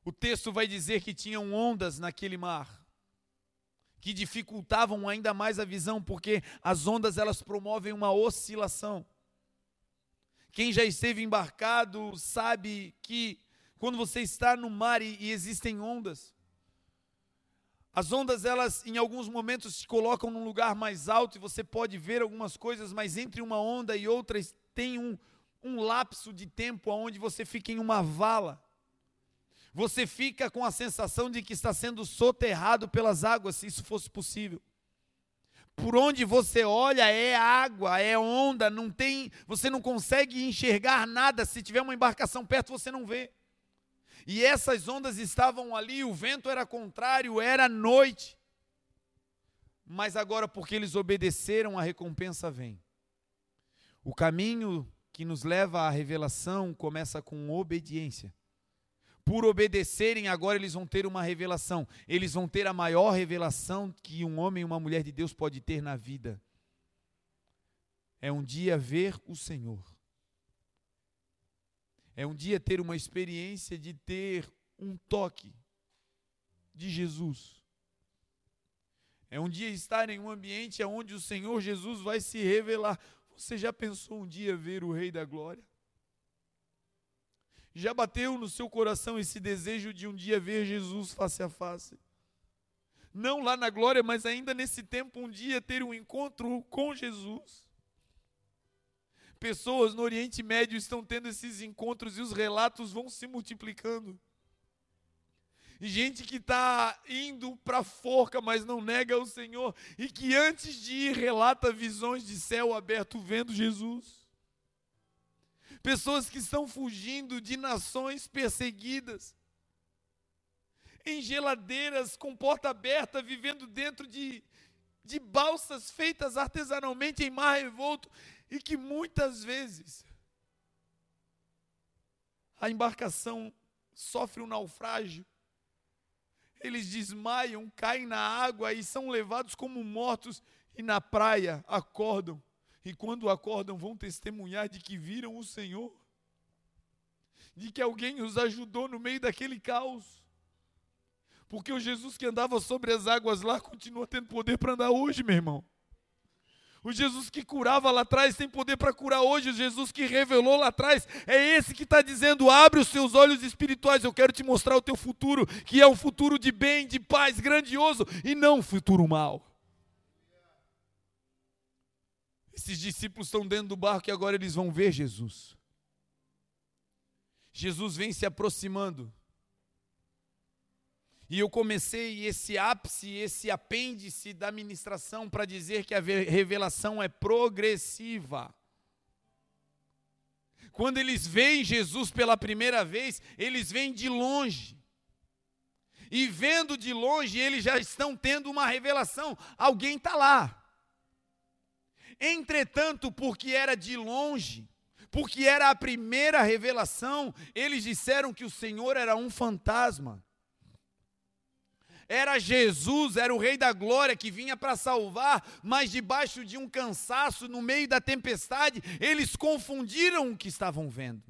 B: O texto vai dizer que tinham ondas naquele mar, que dificultavam ainda mais a visão, porque as ondas elas promovem uma oscilação. Quem já esteve embarcado sabe que quando você está no mar e, e existem ondas, as ondas, elas em alguns momentos se colocam num lugar mais alto e você pode ver algumas coisas, mas entre uma onda e outra tem um, um lapso de tempo onde você fica em uma vala. Você fica com a sensação de que está sendo soterrado pelas águas, se isso fosse possível. Por onde você olha é água, é onda, não tem, você não consegue enxergar nada. Se tiver uma embarcação perto, você não vê. E essas ondas estavam ali, o vento era contrário, era noite. Mas agora, porque eles obedeceram, a recompensa vem. O caminho que nos leva à revelação começa com obediência. Por obedecerem, agora eles vão ter uma revelação. Eles vão ter a maior revelação que um homem e uma mulher de Deus pode ter na vida. É um dia ver o Senhor. É um dia ter uma experiência de ter um toque de Jesus. É um dia estar em um ambiente onde o Senhor Jesus vai se revelar. Você já pensou um dia ver o Rei da Glória? Já bateu no seu coração esse desejo de um dia ver Jesus face a face? Não lá na glória, mas ainda nesse tempo, um dia ter um encontro com Jesus. Pessoas no Oriente Médio estão tendo esses encontros e os relatos vão se multiplicando. Gente que está indo para a forca, mas não nega o Senhor, e que antes de ir relata visões de céu aberto vendo Jesus. Pessoas que estão fugindo de nações perseguidas, em geladeiras com porta aberta, vivendo dentro de, de balsas feitas artesanalmente em mar revolto, e que muitas vezes a embarcação sofre um naufrágio, eles desmaiam, caem na água e são levados como mortos, e na praia acordam, e quando acordam vão testemunhar de que viram o Senhor, de que alguém os ajudou no meio daquele caos. Porque o Jesus que andava sobre as águas lá continua tendo poder para andar hoje, meu irmão. O Jesus que curava lá atrás tem poder para curar hoje. O Jesus que revelou lá atrás é esse que está dizendo: abre os seus olhos espirituais. Eu quero te mostrar o teu futuro, que é um futuro de bem, de paz, grandioso e não um futuro mau. Esses discípulos estão dentro do barco e agora eles vão ver Jesus. Jesus vem se aproximando. E eu comecei esse ápice, esse apêndice da ministração para dizer que a revelação é progressiva. Quando eles veem Jesus pela primeira vez, eles vêm de longe. E vendo de longe, eles já estão tendo uma revelação. Alguém está lá. Entretanto, porque era de longe, porque era a primeira revelação, eles disseram que o Senhor era um fantasma era Jesus, era o Rei da Glória que vinha para salvar, mas debaixo de um cansaço, no meio da tempestade, eles confundiram o que estavam vendo.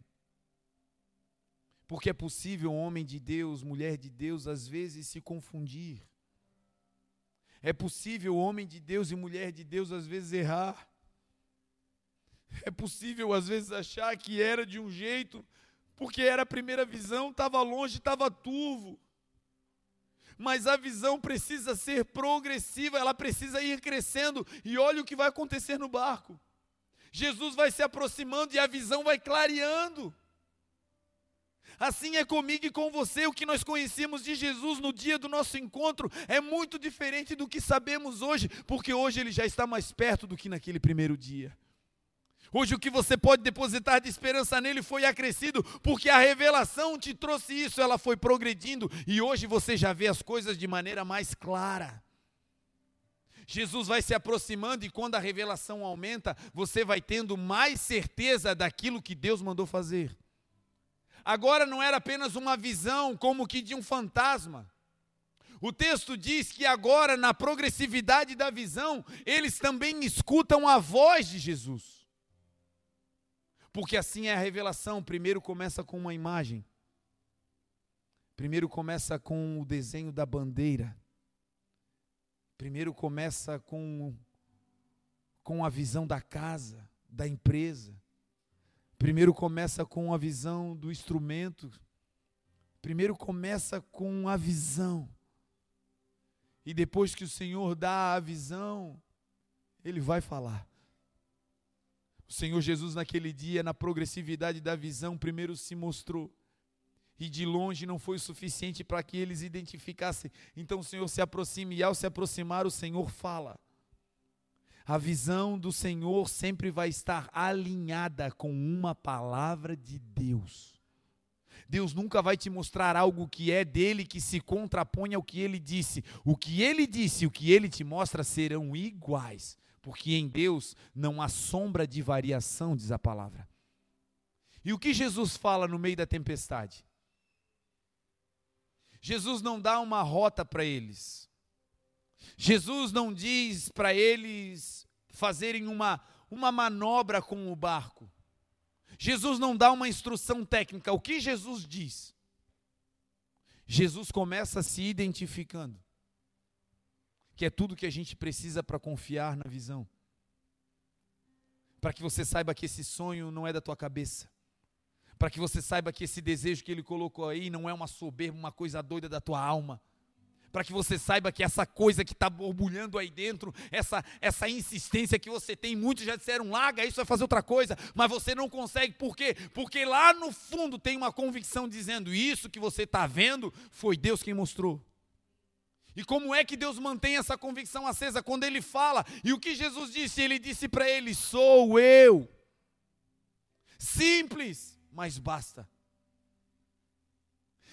B: Porque é possível homem de Deus, mulher de Deus, às vezes se confundir. É possível homem de Deus e mulher de Deus às vezes errar. É possível às vezes achar que era de um jeito, porque era a primeira visão, estava longe, estava turvo mas a visão precisa ser progressiva, ela precisa ir crescendo, e olha o que vai acontecer no barco. Jesus vai se aproximando e a visão vai clareando. Assim é comigo e com você. O que nós conhecíamos de Jesus no dia do nosso encontro é muito diferente do que sabemos hoje, porque hoje ele já está mais perto do que naquele primeiro dia. Hoje o que você pode depositar de esperança nele foi acrescido, porque a revelação te trouxe isso, ela foi progredindo e hoje você já vê as coisas de maneira mais clara. Jesus vai se aproximando e quando a revelação aumenta, você vai tendo mais certeza daquilo que Deus mandou fazer. Agora não era apenas uma visão como que de um fantasma. O texto diz que agora, na progressividade da visão, eles também escutam a voz de Jesus. Porque assim é a revelação. Primeiro começa com uma imagem. Primeiro começa com o desenho da bandeira. Primeiro começa com, com a visão da casa, da empresa. Primeiro começa com a visão do instrumento. Primeiro começa com a visão. E depois que o Senhor dá a visão, Ele vai falar. O Senhor Jesus, naquele dia, na progressividade da visão, primeiro se mostrou. E de longe não foi suficiente para que eles identificassem. Então o Senhor se aproxima, e ao se aproximar, o Senhor fala. A visão do Senhor sempre vai estar alinhada com uma palavra de Deus. Deus nunca vai te mostrar algo que é dele que se contrapõe ao que ele disse. O que ele disse e o que ele te mostra serão iguais porque em Deus não há sombra de variação, diz a palavra. E o que Jesus fala no meio da tempestade? Jesus não dá uma rota para eles. Jesus não diz para eles fazerem uma, uma manobra com o barco. Jesus não dá uma instrução técnica. O que Jesus diz? Jesus começa se identificando que é tudo que a gente precisa para confiar na visão. Para que você saiba que esse sonho não é da tua cabeça. Para que você saiba que esse desejo que ele colocou aí não é uma soberba, uma coisa doida da tua alma para que você saiba que essa coisa que está borbulhando aí dentro, essa, essa insistência que você tem, muitos já disseram, larga isso, vai fazer outra coisa, mas você não consegue, por quê? Porque lá no fundo tem uma convicção dizendo, isso que você está vendo, foi Deus quem mostrou. E como é que Deus mantém essa convicção acesa quando ele fala? E o que Jesus disse? Ele disse para ele: Sou eu. Simples, mas basta.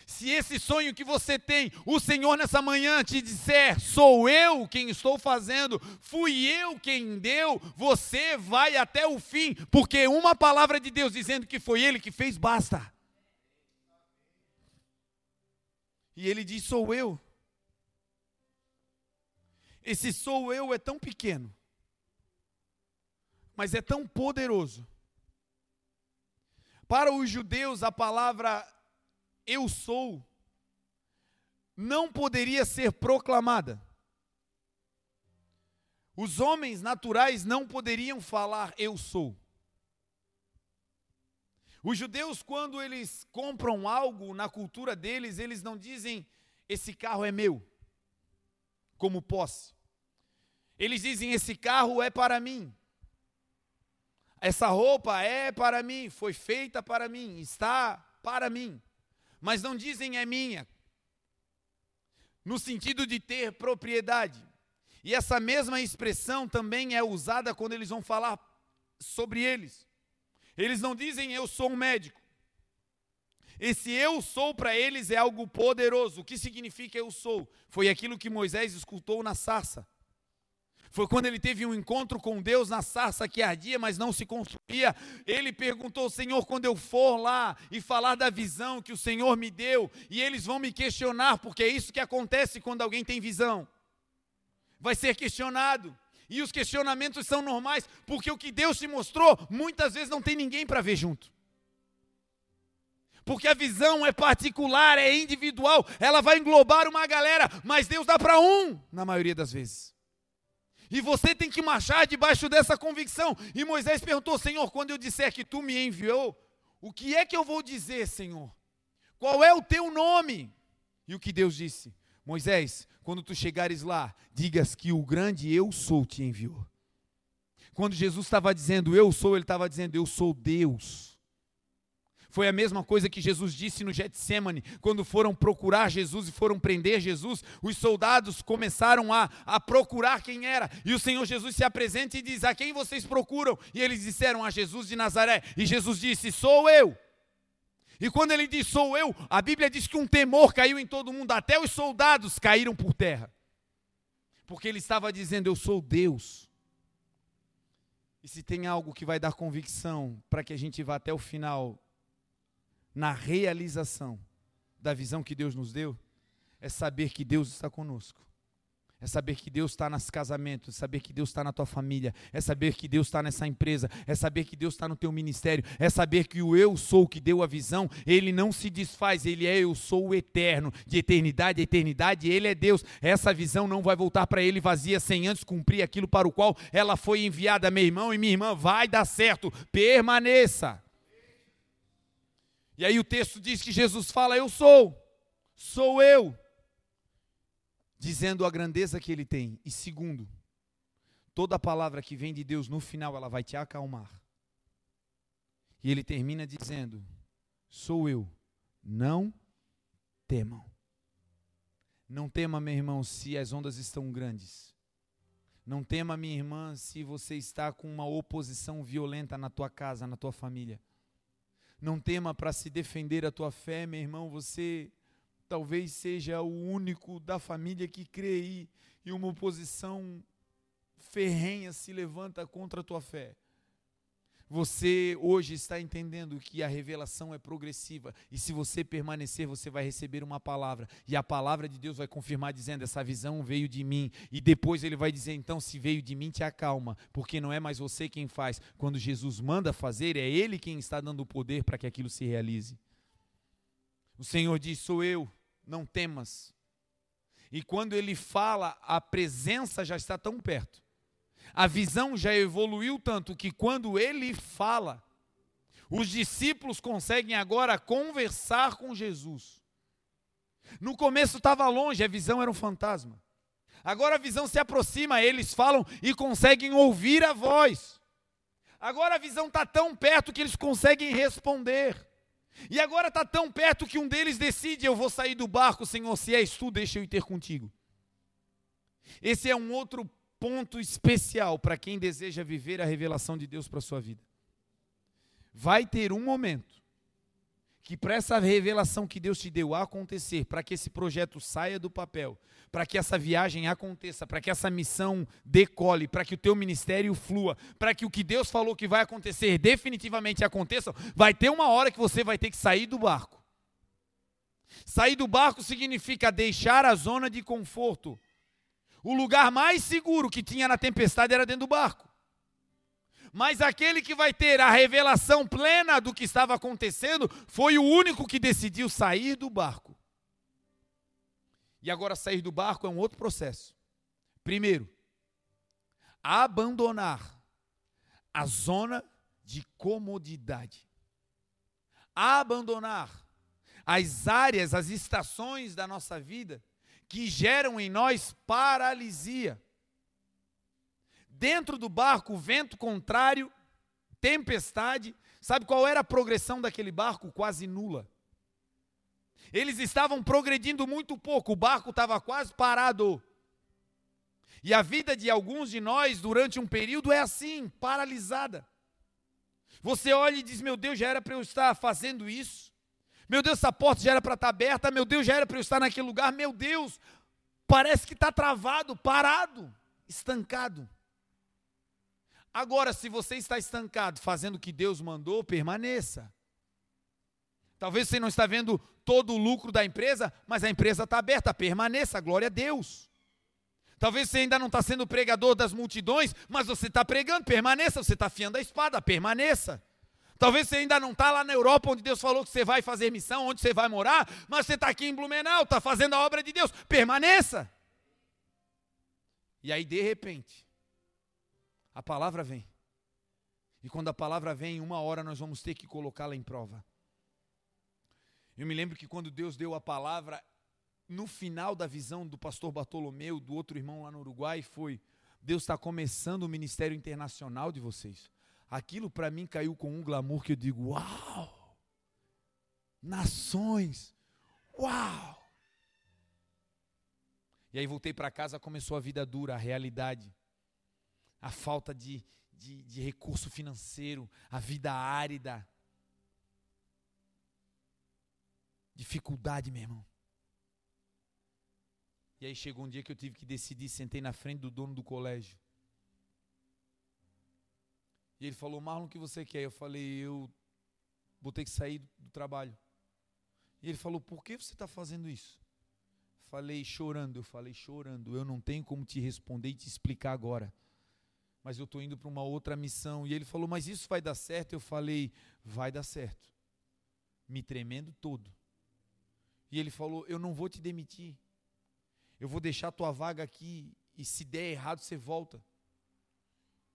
B: Se esse sonho que você tem, o Senhor nessa manhã te disser, sou eu quem estou fazendo, fui eu quem deu, você vai até o fim, porque uma palavra de Deus dizendo que foi Ele que fez, basta. E ele diz: Sou eu. Esse sou eu é tão pequeno, mas é tão poderoso. Para os judeus, a palavra eu sou não poderia ser proclamada. Os homens naturais não poderiam falar eu sou. Os judeus, quando eles compram algo na cultura deles, eles não dizem esse carro é meu, como posse. Eles dizem: Esse carro é para mim. Essa roupa é para mim, foi feita para mim, está para mim. Mas não dizem é minha, no sentido de ter propriedade. E essa mesma expressão também é usada quando eles vão falar sobre eles. Eles não dizem eu sou um médico. Esse eu sou para eles é algo poderoso. O que significa eu sou? Foi aquilo que Moisés escutou na sarça. Foi quando ele teve um encontro com Deus na sarça que ardia, mas não se consumia. Ele perguntou: Senhor, quando eu for lá e falar da visão que o Senhor me deu, e eles vão me questionar, porque é isso que acontece quando alguém tem visão. Vai ser questionado. E os questionamentos são normais, porque o que Deus te mostrou, muitas vezes não tem ninguém para ver junto. Porque a visão é particular, é individual, ela vai englobar uma galera, mas Deus dá para um, na maioria das vezes. E você tem que marchar debaixo dessa convicção. E Moisés perguntou: Senhor, quando eu disser que tu me enviou, o que é que eu vou dizer, Senhor? Qual é o teu nome? E o que Deus disse? Moisés, quando tu chegares lá, digas que o grande eu sou te enviou. Quando Jesus estava dizendo eu sou, ele estava dizendo eu sou Deus. Foi a mesma coisa que Jesus disse no Getsemane, quando foram procurar Jesus e foram prender Jesus, os soldados começaram a, a procurar quem era, e o Senhor Jesus se apresenta e diz: A quem vocês procuram? E eles disseram: A Jesus de Nazaré. E Jesus disse: Sou eu. E quando ele diz sou eu, a Bíblia diz que um temor caiu em todo mundo, até os soldados caíram por terra. Porque ele estava dizendo: Eu sou Deus. E se tem algo que vai dar convicção para que a gente vá até o final na realização da visão que Deus nos deu, é saber que Deus está conosco. É saber que Deus está nos casamentos, é saber que Deus está na tua família, é saber que Deus está nessa empresa, é saber que Deus está no teu ministério, é saber que o eu sou que deu a visão, ele não se desfaz, ele é eu sou o eterno, de eternidade a eternidade, ele é Deus. Essa visão não vai voltar para ele vazia sem antes cumprir aquilo para o qual ela foi enviada, meu irmão e minha irmã, vai dar certo, permaneça. E aí o texto diz que Jesus fala: Eu sou, sou eu, dizendo a grandeza que ele tem. E segundo, toda palavra que vem de Deus no final ela vai te acalmar. E ele termina dizendo: Sou eu, não temam. Não tema, meu irmão, se as ondas estão grandes. Não tema, minha irmã, se você está com uma oposição violenta na tua casa, na tua família. Não tema para se defender a tua fé, meu irmão. Você talvez seja o único da família que crê e, uma oposição ferrenha se levanta contra a tua fé. Você hoje está entendendo que a revelação é progressiva e se você permanecer, você vai receber uma palavra e a palavra de Deus vai confirmar dizendo essa visão veio de mim e depois ele vai dizer então se veio de mim te acalma, porque não é mais você quem faz. Quando Jesus manda fazer, é ele quem está dando o poder para que aquilo se realize. O Senhor diz: "Sou eu, não temas". E quando ele fala, a presença já está tão perto a visão já evoluiu tanto que quando ele fala, os discípulos conseguem agora conversar com Jesus. No começo estava longe, a visão era um fantasma. Agora a visão se aproxima, eles falam e conseguem ouvir a voz. Agora a visão está tão perto que eles conseguem responder. E agora está tão perto que um deles decide: Eu vou sair do barco, Senhor, se és tu, deixa eu ir ter contigo. Esse é um outro ponto especial para quem deseja viver a revelação de Deus para a sua vida. Vai ter um momento que para essa revelação que Deus te deu acontecer, para que esse projeto saia do papel, para que essa viagem aconteça, para que essa missão decole, para que o teu ministério flua, para que o que Deus falou que vai acontecer definitivamente aconteça, vai ter uma hora que você vai ter que sair do barco. Sair do barco significa deixar a zona de conforto o lugar mais seguro que tinha na tempestade era dentro do barco. Mas aquele que vai ter a revelação plena do que estava acontecendo foi o único que decidiu sair do barco. E agora, sair do barco é um outro processo. Primeiro, abandonar a zona de comodidade. Abandonar as áreas, as estações da nossa vida que geram em nós paralisia. Dentro do barco, vento contrário tempestade. Sabe qual era a progressão daquele barco? Quase nula. Eles estavam progredindo muito pouco, o barco estava quase parado. E a vida de alguns de nós, durante um período, é assim, paralisada. Você olha e diz: Meu Deus, já era para eu estar fazendo isso. Meu Deus, essa porta já era para estar aberta. Meu Deus, já era para eu estar naquele lugar. Meu Deus, parece que está travado, parado, estancado. Agora, se você está estancado fazendo o que Deus mandou, permaneça. Talvez você não está vendo todo o lucro da empresa, mas a empresa está aberta, permaneça, glória a Deus. Talvez você ainda não está sendo pregador das multidões, mas você está pregando, permaneça, você está afiando a espada, permaneça. Talvez você ainda não está lá na Europa, onde Deus falou que você vai fazer missão, onde você vai morar, mas você está aqui em Blumenau, está fazendo a obra de Deus, permaneça. E aí, de repente, a palavra vem. E quando a palavra vem, uma hora nós vamos ter que colocá-la em prova. Eu me lembro que quando Deus deu a palavra, no final da visão do pastor Bartolomeu, do outro irmão lá no Uruguai, foi: Deus está começando o ministério internacional de vocês. Aquilo para mim caiu com um glamour que eu digo: Uau! Nações! Uau! E aí voltei para casa, começou a vida dura, a realidade. A falta de, de, de recurso financeiro, a vida árida Dificuldade, meu irmão. E aí chegou um dia que eu tive que decidir, sentei na frente do dono do colégio. E ele falou, Marlon, o que você quer? Eu falei, eu vou ter que sair do trabalho. E ele falou, por que você está fazendo isso? Falei chorando, eu falei chorando. Eu não tenho como te responder e te explicar agora. Mas eu estou indo para uma outra missão. E ele falou, mas isso vai dar certo? Eu falei, vai dar certo. Me tremendo todo. E ele falou: Eu não vou te demitir. Eu vou deixar tua vaga aqui e se der errado você volta.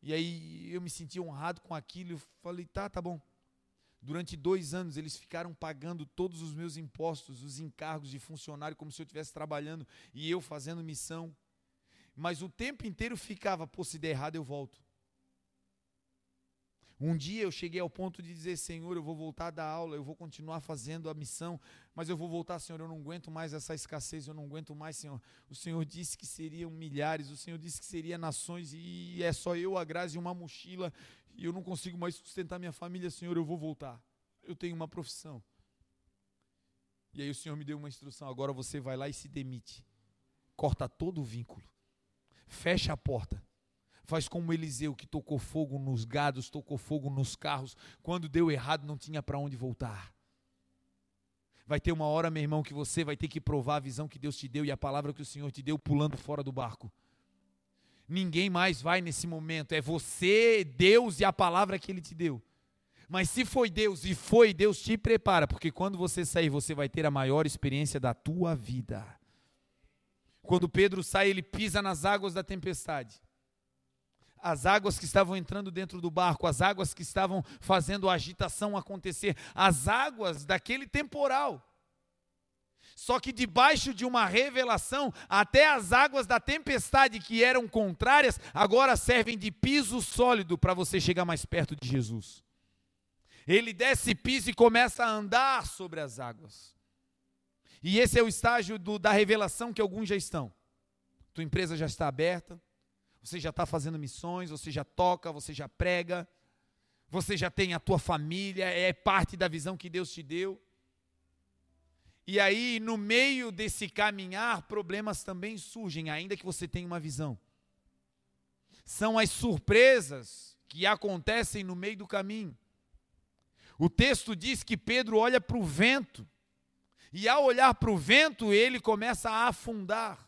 B: E aí eu me senti honrado com aquilo. Eu falei: Tá, tá bom. Durante dois anos eles ficaram pagando todos os meus impostos, os encargos de funcionário, como se eu estivesse trabalhando e eu fazendo missão. Mas o tempo inteiro ficava: Pô, se der errado eu volto. Um dia eu cheguei ao ponto de dizer, Senhor, eu vou voltar da aula, eu vou continuar fazendo a missão, mas eu vou voltar, Senhor, eu não aguento mais essa escassez, eu não aguento mais, Senhor. O Senhor disse que seriam milhares, o Senhor disse que seriam nações e é só eu, a graça e uma mochila e eu não consigo mais sustentar minha família, Senhor, eu vou voltar. Eu tenho uma profissão. E aí o Senhor me deu uma instrução, agora você vai lá e se demite. Corta todo o vínculo. Fecha a porta Faz como Eliseu, que tocou fogo nos gados, tocou fogo nos carros. Quando deu errado, não tinha para onde voltar. Vai ter uma hora, meu irmão, que você vai ter que provar a visão que Deus te deu e a palavra que o Senhor te deu pulando fora do barco. Ninguém mais vai nesse momento. É você, Deus e a palavra que Ele te deu. Mas se foi Deus e foi, Deus te prepara, porque quando você sair, você vai ter a maior experiência da tua vida. Quando Pedro sai, ele pisa nas águas da tempestade as águas que estavam entrando dentro do barco, as águas que estavam fazendo a agitação acontecer, as águas daquele temporal. Só que debaixo de uma revelação, até as águas da tempestade que eram contrárias, agora servem de piso sólido para você chegar mais perto de Jesus. Ele desce piso e começa a andar sobre as águas. E esse é o estágio do, da revelação que alguns já estão. Tua empresa já está aberta, você já está fazendo missões, você já toca, você já prega, você já tem a tua família, é parte da visão que Deus te deu. E aí, no meio desse caminhar, problemas também surgem, ainda que você tenha uma visão. São as surpresas que acontecem no meio do caminho. O texto diz que Pedro olha para o vento, e ao olhar para o vento, ele começa a afundar.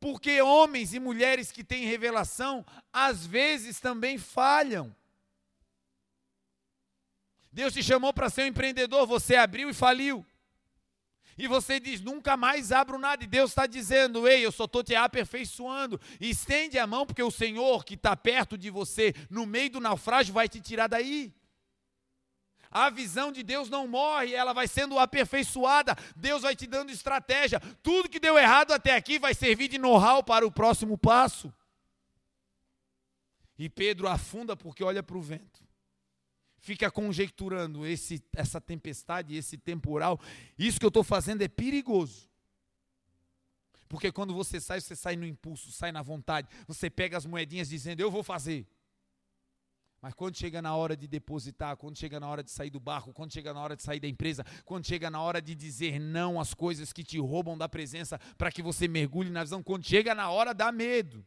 B: Porque homens e mulheres que têm revelação, às vezes também falham. Deus te chamou para ser um empreendedor, você abriu e faliu. E você diz, nunca mais abro nada. E Deus está dizendo, ei, eu só estou te aperfeiçoando. E estende a mão, porque o Senhor que está perto de você, no meio do naufrágio, vai te tirar daí. A visão de Deus não morre, ela vai sendo aperfeiçoada. Deus vai te dando estratégia. Tudo que deu errado até aqui vai servir de know-how para o próximo passo. E Pedro afunda porque olha para o vento. Fica conjecturando esse, essa tempestade, esse temporal. Isso que eu estou fazendo é perigoso. Porque quando você sai, você sai no impulso, sai na vontade. Você pega as moedinhas dizendo, eu vou fazer. Mas quando chega na hora de depositar, quando chega na hora de sair do barco, quando chega na hora de sair da empresa, quando chega na hora de dizer não às coisas que te roubam da presença para que você mergulhe na visão, quando chega na hora dá medo.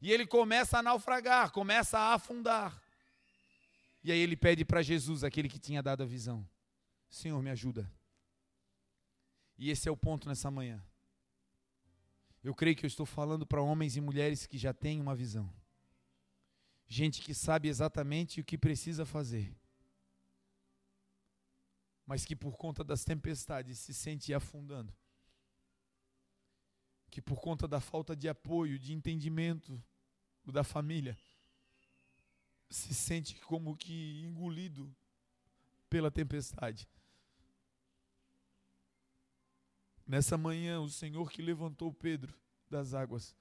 B: E ele começa a naufragar, começa a afundar. E aí ele pede para Jesus, aquele que tinha dado a visão: Senhor, me ajuda. E esse é o ponto nessa manhã. Eu creio que eu estou falando para homens e mulheres que já têm uma visão gente que sabe exatamente o que precisa fazer, mas que por conta das tempestades se sente afundando, que por conta da falta de apoio, de entendimento da família, se sente como que engolido pela tempestade. Nessa manhã, o Senhor que levantou Pedro das águas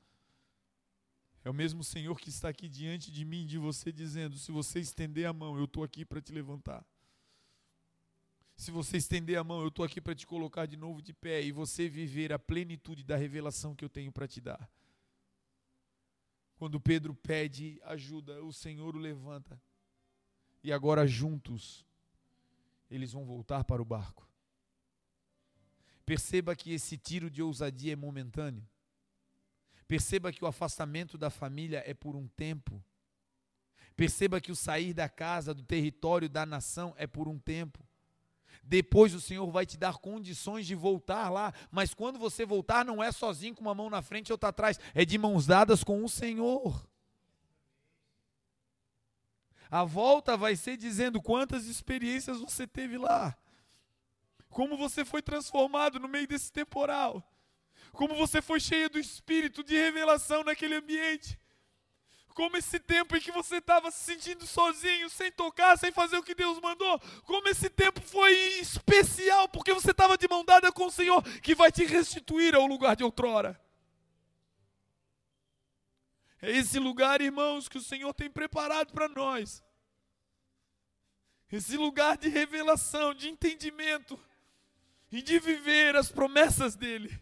B: é o mesmo Senhor que está aqui diante de mim, de você, dizendo: se você estender a mão, eu estou aqui para te levantar. Se você estender a mão, eu estou aqui para te colocar de novo de pé e você viver a plenitude da revelação que eu tenho para te dar. Quando Pedro pede ajuda, o Senhor o levanta. E agora juntos, eles vão voltar para o barco. Perceba que esse tiro de ousadia é momentâneo. Perceba que o afastamento da família é por um tempo. Perceba que o sair da casa, do território, da nação é por um tempo. Depois o Senhor vai te dar condições de voltar lá, mas quando você voltar, não é sozinho com uma mão na frente e outra atrás, é de mãos dadas com o Senhor. A volta vai ser dizendo quantas experiências você teve lá, como você foi transformado no meio desse temporal como você foi cheia do espírito de revelação naquele ambiente. Como esse tempo em que você estava se sentindo sozinho, sem tocar, sem fazer o que Deus mandou. Como esse tempo foi especial, porque você estava de mão dada com o Senhor, que vai te restituir ao lugar de outrora. É esse lugar, irmãos, que o Senhor tem preparado para nós. Esse lugar de revelação, de entendimento e de viver as promessas dEle.